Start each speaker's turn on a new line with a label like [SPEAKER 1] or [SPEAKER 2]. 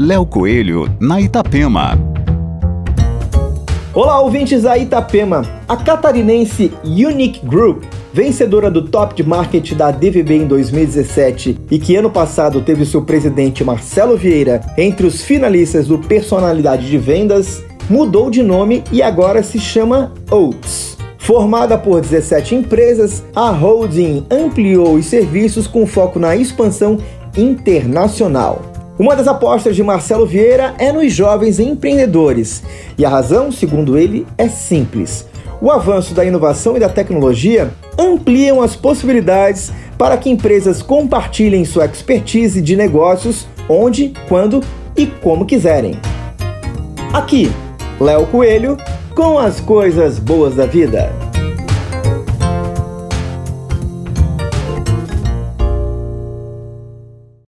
[SPEAKER 1] Léo Coelho, na Itapema.
[SPEAKER 2] Olá, ouvintes da Itapema. A catarinense Unique Group, vencedora do Top de Market da DVB em 2017 e que ano passado teve seu presidente Marcelo Vieira entre os finalistas do Personalidade de Vendas, mudou de nome e agora se chama Oats. Formada por 17 empresas, a holding ampliou os serviços com foco na expansão internacional. Uma das apostas de Marcelo Vieira é nos jovens empreendedores, e a razão, segundo ele, é simples. O avanço da inovação e da tecnologia ampliam as possibilidades para que empresas compartilhem sua expertise de negócios onde, quando e como quiserem. Aqui, Léo Coelho com as coisas boas da vida.